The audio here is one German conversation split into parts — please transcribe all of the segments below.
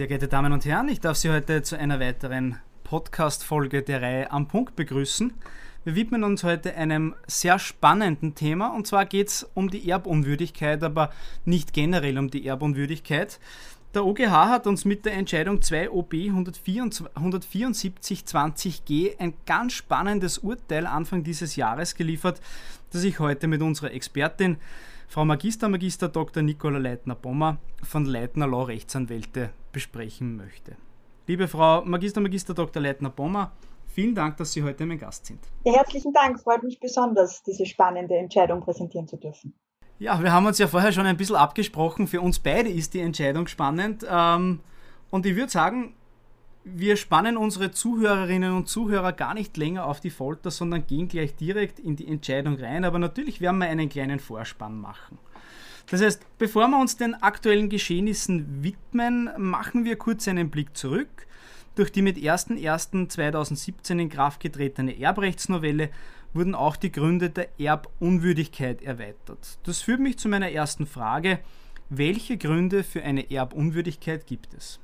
Sehr geehrte Damen und Herren, ich darf Sie heute zu einer weiteren Podcast-Folge der Reihe Am Punkt begrüßen. Wir widmen uns heute einem sehr spannenden Thema und zwar geht es um die Erbunwürdigkeit, aber nicht generell um die Erbunwürdigkeit. Der OGH hat uns mit der Entscheidung 2 OB 174-20G ein ganz spannendes Urteil Anfang dieses Jahres geliefert, das ich heute mit unserer Expertin, Frau Magister Magister Dr. Nicola Leitner-Bommer von Leitner Law Rechtsanwälte besprechen möchte. Liebe Frau Magister Magister Dr. Leitner-Bommer, vielen Dank, dass Sie heute mein Gast sind. Ja, herzlichen Dank, freut mich besonders, diese spannende Entscheidung präsentieren zu dürfen. Ja, wir haben uns ja vorher schon ein bisschen abgesprochen. Für uns beide ist die Entscheidung spannend. Ähm, und ich würde sagen, wir spannen unsere Zuhörerinnen und Zuhörer gar nicht länger auf die Folter, sondern gehen gleich direkt in die Entscheidung rein. Aber natürlich werden wir einen kleinen Vorspann machen. Das heißt, bevor wir uns den aktuellen Geschehnissen widmen, machen wir kurz einen Blick zurück. Durch die mit 01.01.2017 in Kraft getretene Erbrechtsnovelle wurden auch die Gründe der Erbunwürdigkeit erweitert. Das führt mich zu meiner ersten Frage. Welche Gründe für eine Erbunwürdigkeit gibt es?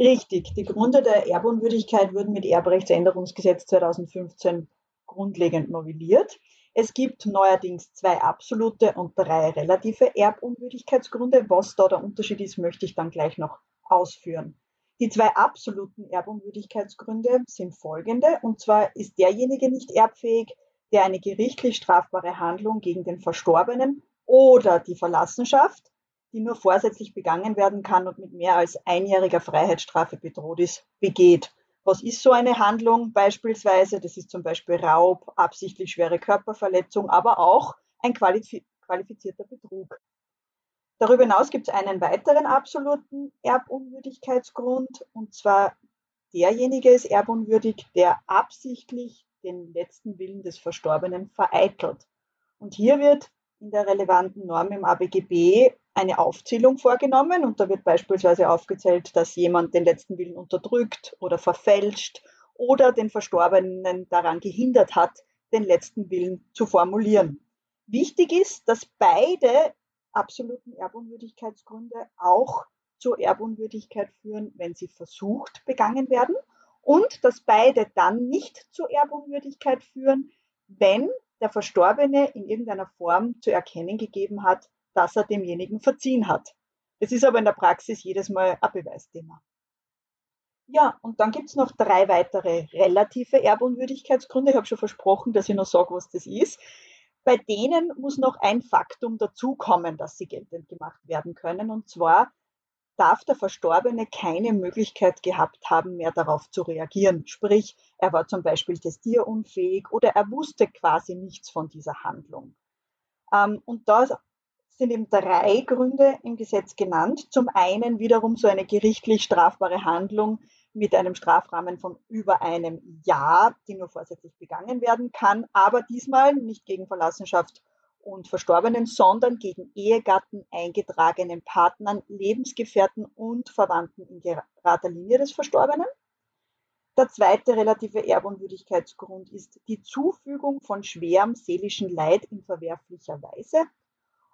Richtig, die Gründe der Erbunwürdigkeit wurden mit Erbrechtsänderungsgesetz 2015 grundlegend novelliert. Es gibt neuerdings zwei absolute und drei relative Erbunwürdigkeitsgründe. Was da der Unterschied ist, möchte ich dann gleich noch ausführen. Die zwei absoluten Erbunwürdigkeitsgründe sind folgende. Und zwar ist derjenige nicht erbfähig, der eine gerichtlich strafbare Handlung gegen den Verstorbenen oder die Verlassenschaft, die nur vorsätzlich begangen werden kann und mit mehr als einjähriger Freiheitsstrafe bedroht ist, begeht. Was ist so eine Handlung beispielsweise? Das ist zum Beispiel Raub, absichtlich schwere Körperverletzung, aber auch ein qualifizierter Betrug. Darüber hinaus gibt es einen weiteren absoluten Erbunwürdigkeitsgrund, und zwar derjenige ist erbunwürdig, der absichtlich den letzten Willen des Verstorbenen vereitelt. Und hier wird in der relevanten Norm im ABGB eine Aufzählung vorgenommen und da wird beispielsweise aufgezählt, dass jemand den letzten Willen unterdrückt oder verfälscht oder den Verstorbenen daran gehindert hat, den letzten Willen zu formulieren. Wichtig ist, dass beide absoluten Erbunwürdigkeitsgründe auch zur Erbunwürdigkeit führen, wenn sie versucht begangen werden und dass beide dann nicht zur Erbunwürdigkeit führen, wenn der Verstorbene in irgendeiner Form zu erkennen gegeben hat, dass er demjenigen verziehen hat. Es ist aber in der Praxis jedes Mal ein Beweisthema. Ja, und dann gibt es noch drei weitere relative Erbunwürdigkeitsgründe. Ich habe schon versprochen, dass ich noch sage, was das ist. Bei denen muss noch ein Faktum dazukommen, dass sie geltend gemacht werden können. Und zwar darf der Verstorbene keine Möglichkeit gehabt haben, mehr darauf zu reagieren. Sprich, er war zum Beispiel testierunfähig oder er wusste quasi nichts von dieser Handlung. Ähm, und da sind eben drei Gründe im Gesetz genannt. Zum einen wiederum so eine gerichtlich strafbare Handlung mit einem Strafrahmen von über einem Jahr, die nur vorsätzlich begangen werden kann, aber diesmal nicht gegen Verlassenschaft und Verstorbenen, sondern gegen Ehegatten, eingetragenen Partnern, Lebensgefährten und Verwandten in gerader Linie des Verstorbenen. Der zweite relative Erbunwürdigkeitsgrund ist die Zufügung von schwerem seelischen Leid in verwerflicher Weise.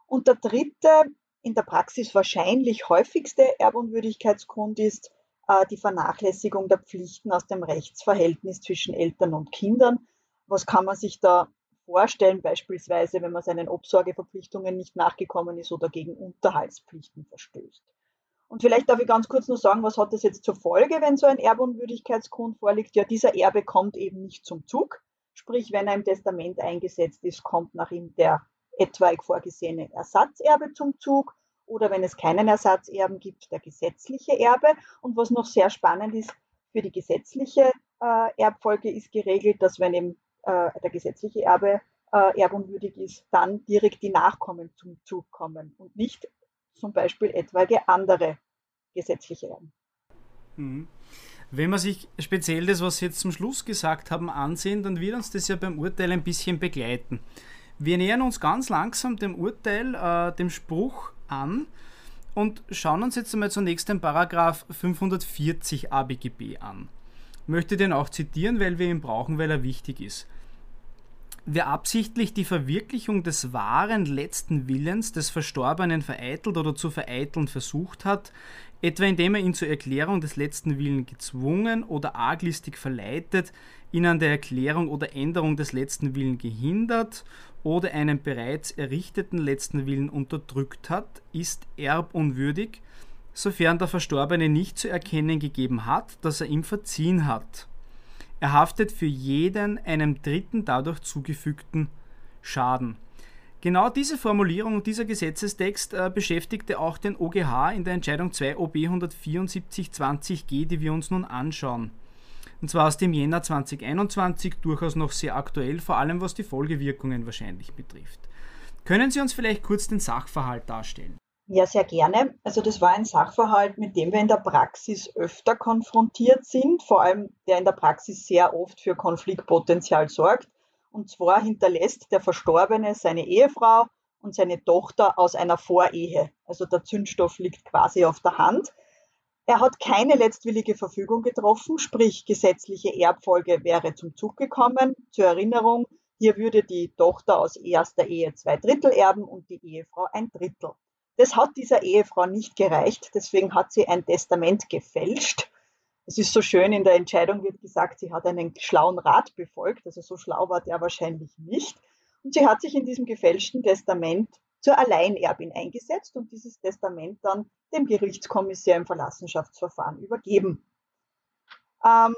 Und der dritte, in der Praxis wahrscheinlich häufigste Erbunwürdigkeitsgrund ist äh, die Vernachlässigung der Pflichten aus dem Rechtsverhältnis zwischen Eltern und Kindern. Was kann man sich da vorstellen, beispielsweise, wenn man seinen Obsorgeverpflichtungen nicht nachgekommen ist oder gegen Unterhaltspflichten verstößt. Und vielleicht darf ich ganz kurz nur sagen, was hat das jetzt zur Folge, wenn so ein Erbunwürdigkeitsgrund vorliegt? Ja, dieser Erbe kommt eben nicht zum Zug. Sprich, wenn er im Testament eingesetzt ist, kommt nach ihm der etwaig vorgesehene Ersatzerbe zum Zug oder wenn es keinen Ersatzerben gibt, der gesetzliche Erbe. Und was noch sehr spannend ist, für die gesetzliche äh, Erbfolge ist geregelt, dass wenn eben äh, der gesetzliche Erbe äh, erbunwürdig ist, dann direkt die Nachkommen zum Zug kommen und nicht zum Beispiel etwaige andere gesetzliche Erben. Mhm. Wenn man sich speziell das, was Sie jetzt zum Schluss gesagt haben, ansehen, dann wird uns das ja beim Urteil ein bisschen begleiten. Wir nähern uns ganz langsam dem Urteil, äh, dem Spruch an und schauen uns jetzt einmal zunächst den Paragraph 540 ABGB an. Ich möchte den auch zitieren, weil wir ihn brauchen, weil er wichtig ist. Wer absichtlich die Verwirklichung des wahren letzten Willens des Verstorbenen vereitelt oder zu vereiteln versucht hat, etwa indem er ihn zur Erklärung des letzten Willens gezwungen oder arglistig verleitet, ihn an der Erklärung oder Änderung des letzten Willens gehindert oder einen bereits errichteten letzten Willen unterdrückt hat, ist erbunwürdig, sofern der Verstorbene nicht zu erkennen gegeben hat, dass er ihm verziehen hat. Er haftet für jeden einem Dritten dadurch zugefügten Schaden. Genau diese Formulierung und dieser Gesetzestext äh, beschäftigte auch den OGH in der Entscheidung 2 OB 174-20g, die wir uns nun anschauen. Und zwar aus dem Jänner 2021, durchaus noch sehr aktuell, vor allem was die Folgewirkungen wahrscheinlich betrifft. Können Sie uns vielleicht kurz den Sachverhalt darstellen? Ja, sehr gerne. Also das war ein Sachverhalt, mit dem wir in der Praxis öfter konfrontiert sind, vor allem der in der Praxis sehr oft für Konfliktpotenzial sorgt. Und zwar hinterlässt der Verstorbene seine Ehefrau und seine Tochter aus einer Vorehe. Also der Zündstoff liegt quasi auf der Hand. Er hat keine letztwillige Verfügung getroffen, sprich gesetzliche Erbfolge wäre zum Zug gekommen. Zur Erinnerung, hier würde die Tochter aus erster Ehe zwei Drittel erben und die Ehefrau ein Drittel. Das hat dieser Ehefrau nicht gereicht, deswegen hat sie ein Testament gefälscht. Es ist so schön, in der Entscheidung wird gesagt, sie hat einen schlauen Rat befolgt, also so schlau war der wahrscheinlich nicht. Und sie hat sich in diesem gefälschten Testament zur Alleinerbin eingesetzt und dieses Testament dann dem Gerichtskommissär im Verlassenschaftsverfahren übergeben. Ähm,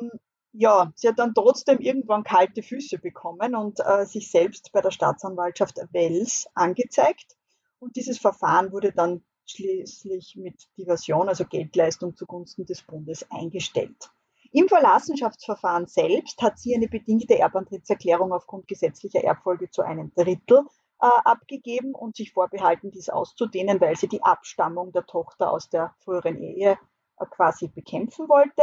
ja, sie hat dann trotzdem irgendwann kalte Füße bekommen und äh, sich selbst bei der Staatsanwaltschaft Wels angezeigt. Und dieses Verfahren wurde dann schließlich mit Diversion, also Geldleistung zugunsten des Bundes, eingestellt. Im Verlassenschaftsverfahren selbst hat sie eine bedingte Erbantrittserklärung aufgrund gesetzlicher Erbfolge zu einem Drittel äh, abgegeben und sich vorbehalten, dies auszudehnen, weil sie die Abstammung der Tochter aus der früheren Ehe äh, quasi bekämpfen wollte.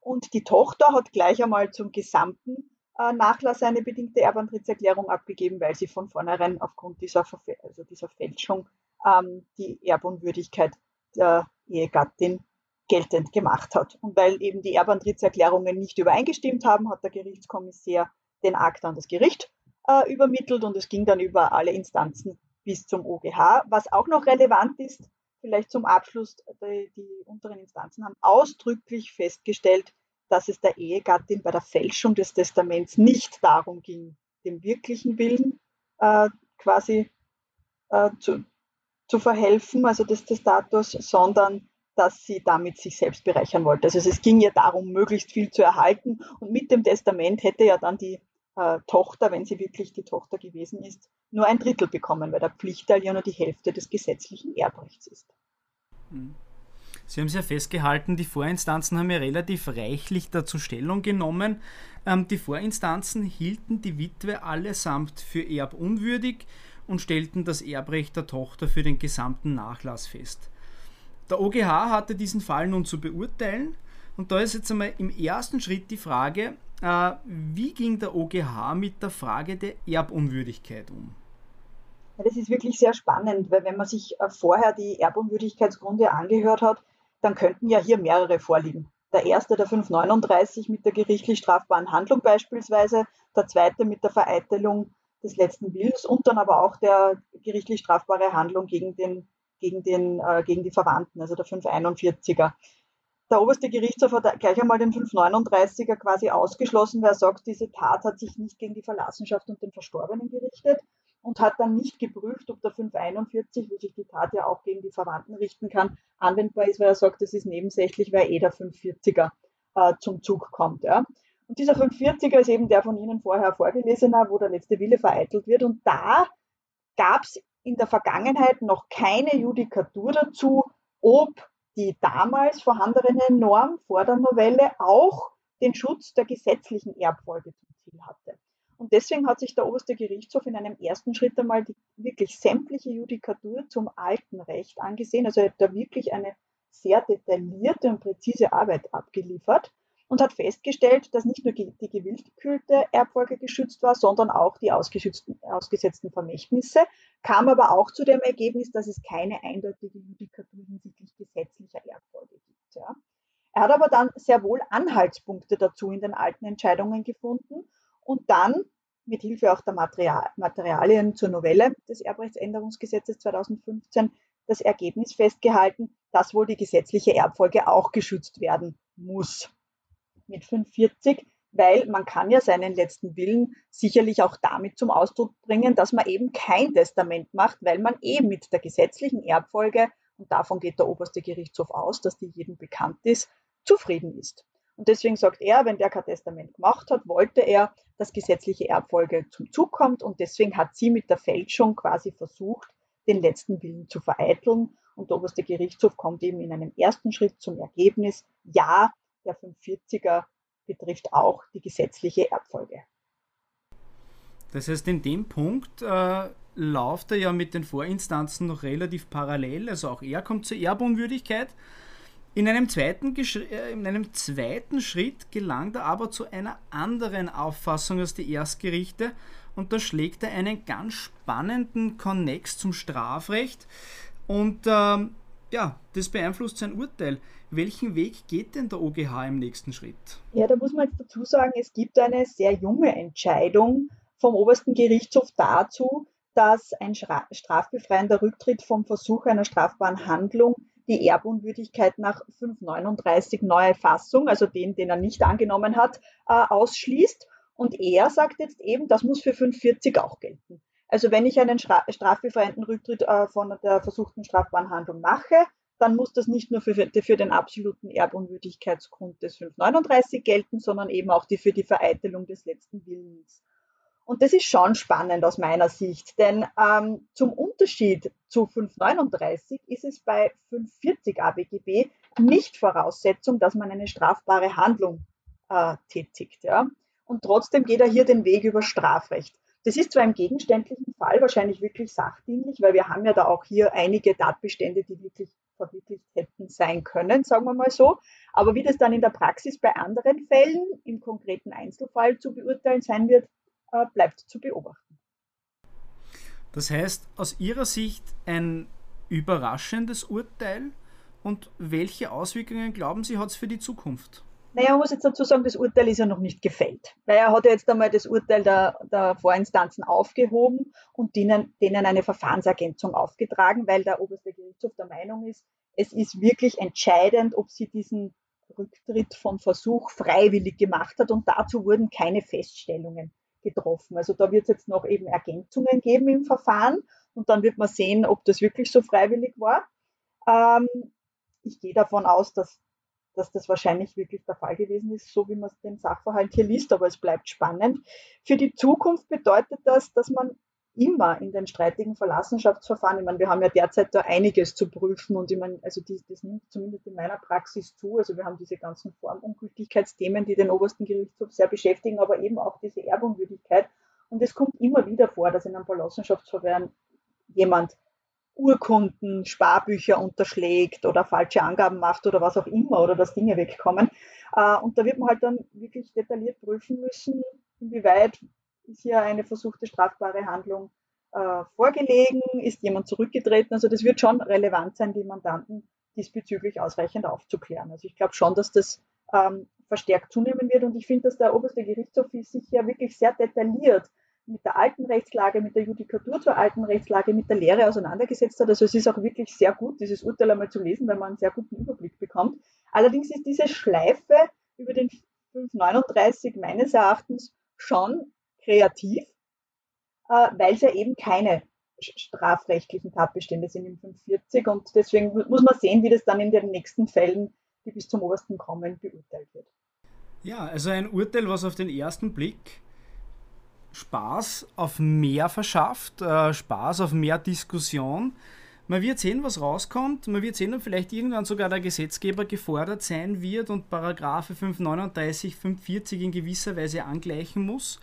Und die Tochter hat gleich einmal zum gesamten äh, Nachlass eine bedingte Erbantrittserklärung abgegeben, weil sie von vornherein aufgrund dieser, also dieser Fälschung ähm, die Erbunwürdigkeit der Ehegattin geltend gemacht hat. Und weil eben die Erbantrittserklärungen nicht übereingestimmt haben, hat der Gerichtskommissär den Akt an das Gericht äh, übermittelt und es ging dann über alle Instanzen bis zum OGH. Was auch noch relevant ist, vielleicht zum Abschluss, die, die unteren Instanzen haben ausdrücklich festgestellt, dass es der Ehegattin bei der Fälschung des Testaments nicht darum ging, dem wirklichen Willen äh, quasi äh, zu, zu verhelfen, also des Testators, sondern dass sie damit sich selbst bereichern wollte. Also es ging ihr darum, möglichst viel zu erhalten. Und mit dem Testament hätte ja dann die äh, Tochter, wenn sie wirklich die Tochter gewesen ist, nur ein Drittel bekommen, weil der Pflichtteil ja nur die Hälfte des gesetzlichen Erbrechts ist. Mhm. Sie haben es ja festgehalten, die Vorinstanzen haben ja relativ reichlich dazu Stellung genommen. Ähm, die Vorinstanzen hielten die Witwe allesamt für erbunwürdig und stellten das Erbrecht der Tochter für den gesamten Nachlass fest. Der OGH hatte diesen Fall nun zu beurteilen und da ist jetzt einmal im ersten Schritt die Frage, äh, wie ging der OGH mit der Frage der Erbunwürdigkeit um? das ist wirklich sehr spannend, weil wenn man sich äh, vorher die Erbunwürdigkeitsgründe angehört hat, dann könnten ja hier mehrere vorliegen. Der erste, der 539 mit der gerichtlich strafbaren Handlung beispielsweise, der zweite mit der Vereitelung des letzten Willens und dann aber auch der gerichtlich strafbare Handlung gegen, den, gegen, den, äh, gegen die Verwandten, also der 541er. Der oberste Gerichtshof hat gleich einmal den 539er quasi ausgeschlossen, weil er sagt, diese Tat hat sich nicht gegen die Verlassenschaft und den Verstorbenen gerichtet, und hat dann nicht geprüft, ob der 541, wo sich die Tat ja auch gegen die Verwandten richten kann, anwendbar ist, weil er sagt, das ist nebensächlich, weil eh der 540er äh, zum Zug kommt. Ja. Und dieser 540er ist eben der von Ihnen vorher vorgelesene, wo der letzte Wille vereitelt wird. Und da gab es in der Vergangenheit noch keine Judikatur dazu, ob die damals vorhandene Norm vor der Novelle auch den Schutz der gesetzlichen Erbfolge zum Ziel hatte. Und deswegen hat sich der oberste Gerichtshof in einem ersten Schritt einmal die, wirklich sämtliche Judikatur zum alten Recht angesehen. Also er hat da wirklich eine sehr detaillierte und präzise Arbeit abgeliefert und hat festgestellt, dass nicht nur die gewillkühlte Erbfolge geschützt war, sondern auch die ausgesetzten Vermächtnisse, kam aber auch zu dem Ergebnis, dass es keine eindeutige Judikatur hinsichtlich gesetzlicher Erbfolge gibt. Ja. Er hat aber dann sehr wohl Anhaltspunkte dazu in den alten Entscheidungen gefunden und dann mit Hilfe auch der Material Materialien zur Novelle des Erbrechtsänderungsgesetzes 2015 das Ergebnis festgehalten, dass wohl die gesetzliche Erbfolge auch geschützt werden muss. Mit 45, weil man kann ja seinen letzten Willen sicherlich auch damit zum Ausdruck bringen, dass man eben kein Testament macht, weil man eben mit der gesetzlichen Erbfolge, und davon geht der oberste Gerichtshof aus, dass die jedem bekannt ist, zufrieden ist. Und deswegen sagt er, wenn der kein Testament gemacht hat, wollte er, dass gesetzliche Erbfolge zum Zug kommt und deswegen hat sie mit der Fälschung quasi versucht, den letzten Willen zu vereiteln. Und der oberste Gerichtshof kommt eben in einem ersten Schritt zum Ergebnis, ja, der 540er betrifft auch die gesetzliche Erbfolge. Das heißt, in dem Punkt äh, läuft er ja mit den Vorinstanzen noch relativ parallel. Also auch er kommt zur Erbunwürdigkeit. In einem, zweiten, äh, in einem zweiten Schritt gelangt er aber zu einer anderen Auffassung als die Erstgerichte und da schlägt er einen ganz spannenden Konnex zum Strafrecht und ähm, ja, das beeinflusst sein Urteil. Welchen Weg geht denn der OGH im nächsten Schritt? Ja, da muss man jetzt dazu sagen, es gibt eine sehr junge Entscheidung vom obersten Gerichtshof dazu, dass ein strafbefreiender Rücktritt vom Versuch einer strafbaren Handlung die Erbunwürdigkeit nach 539 neue Fassung, also den, den er nicht angenommen hat, äh, ausschließt. Und er sagt jetzt eben, das muss für 540 auch gelten. Also wenn ich einen strafbefreiten Rücktritt äh, von der versuchten strafbaren Handlung mache, dann muss das nicht nur für, für den absoluten Erbunwürdigkeitsgrund des 539 gelten, sondern eben auch die für die Vereitelung des letzten Willens. Und das ist schon spannend aus meiner Sicht, denn ähm, zum Unterschied zu 539 ist es bei 540 ABGB nicht Voraussetzung, dass man eine strafbare Handlung äh, tätigt. Ja? Und trotzdem geht er hier den Weg über Strafrecht. Das ist zwar im gegenständlichen Fall wahrscheinlich wirklich sachdienlich, weil wir haben ja da auch hier einige Tatbestände, die wirklich verwirklicht hätten sein können, sagen wir mal so. Aber wie das dann in der Praxis bei anderen Fällen im konkreten Einzelfall zu beurteilen sein wird, äh, bleibt zu beobachten. Das heißt, aus Ihrer Sicht ein überraschendes Urteil und welche Auswirkungen glauben Sie, hat es für die Zukunft? Naja, man muss jetzt dazu sagen, das Urteil ist ja noch nicht gefällt. Weil er hat ja jetzt einmal das Urteil der, der Vorinstanzen aufgehoben und denen, denen eine Verfahrensergänzung aufgetragen, weil der oberste Gerichtshof der Meinung ist, es ist wirklich entscheidend, ob sie diesen Rücktritt vom Versuch freiwillig gemacht hat und dazu wurden keine Feststellungen getroffen. Also da wird es jetzt noch eben Ergänzungen geben im Verfahren und dann wird man sehen, ob das wirklich so freiwillig war. Ähm, ich gehe davon aus, dass, dass das wahrscheinlich wirklich der Fall gewesen ist, so wie man den Sachverhalt hier liest, aber es bleibt spannend. Für die Zukunft bedeutet das, dass man immer in den streitigen Verlassenschaftsverfahren, ich meine, wir haben ja derzeit da einiges zu prüfen und ich meine, also die, das nimmt zumindest in meiner Praxis zu. Also wir haben diese ganzen Formungültigkeitsthemen, die den obersten Gerichtshof sehr beschäftigen, aber eben auch diese Erbunwürdigkeit. Und es kommt immer wieder vor, dass in einem Verlassenschaftsverfahren jemand Urkunden, Sparbücher unterschlägt oder falsche Angaben macht oder was auch immer oder dass Dinge wegkommen. Äh, und da wird man halt dann wirklich detailliert prüfen müssen, inwieweit ist hier eine versuchte strafbare Handlung äh, vorgelegen, ist jemand zurückgetreten. Also das wird schon relevant sein, die Mandanten diesbezüglich ausreichend aufzuklären. Also ich glaube schon, dass das ähm, verstärkt zunehmen wird und ich finde, dass der oberste Gerichtshof sich ja wirklich sehr detailliert mit der alten Rechtslage, mit der Judikatur zur alten Rechtslage, mit der Lehre auseinandergesetzt hat. Also es ist auch wirklich sehr gut, dieses Urteil einmal zu lesen, weil man einen sehr guten Überblick bekommt. Allerdings ist diese Schleife über den 539 meines Erachtens schon kreativ, äh, weil es ja eben keine strafrechtlichen Tatbestände sind im 45 und deswegen muss man sehen, wie das dann in den nächsten Fällen, die bis zum obersten kommen, beurteilt wird. Ja, also ein Urteil, was auf den ersten Blick Spaß auf mehr verschafft, äh, Spaß auf mehr Diskussion. Man wird sehen, was rauskommt. Man wird sehen, ob vielleicht irgendwann sogar der Gesetzgeber gefordert sein wird und Paragraphe 539, 540 in gewisser Weise angleichen muss.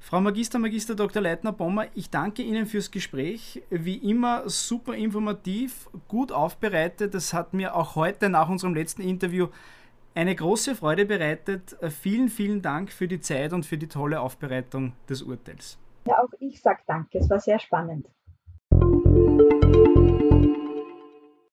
Frau Magister, Magister Dr. Leitner-Bommer, ich danke Ihnen fürs Gespräch. Wie immer super informativ, gut aufbereitet. Das hat mir auch heute nach unserem letzten Interview eine große Freude bereitet. Vielen, vielen Dank für die Zeit und für die tolle Aufbereitung des Urteils. Ja, auch ich sage danke. Es war sehr spannend.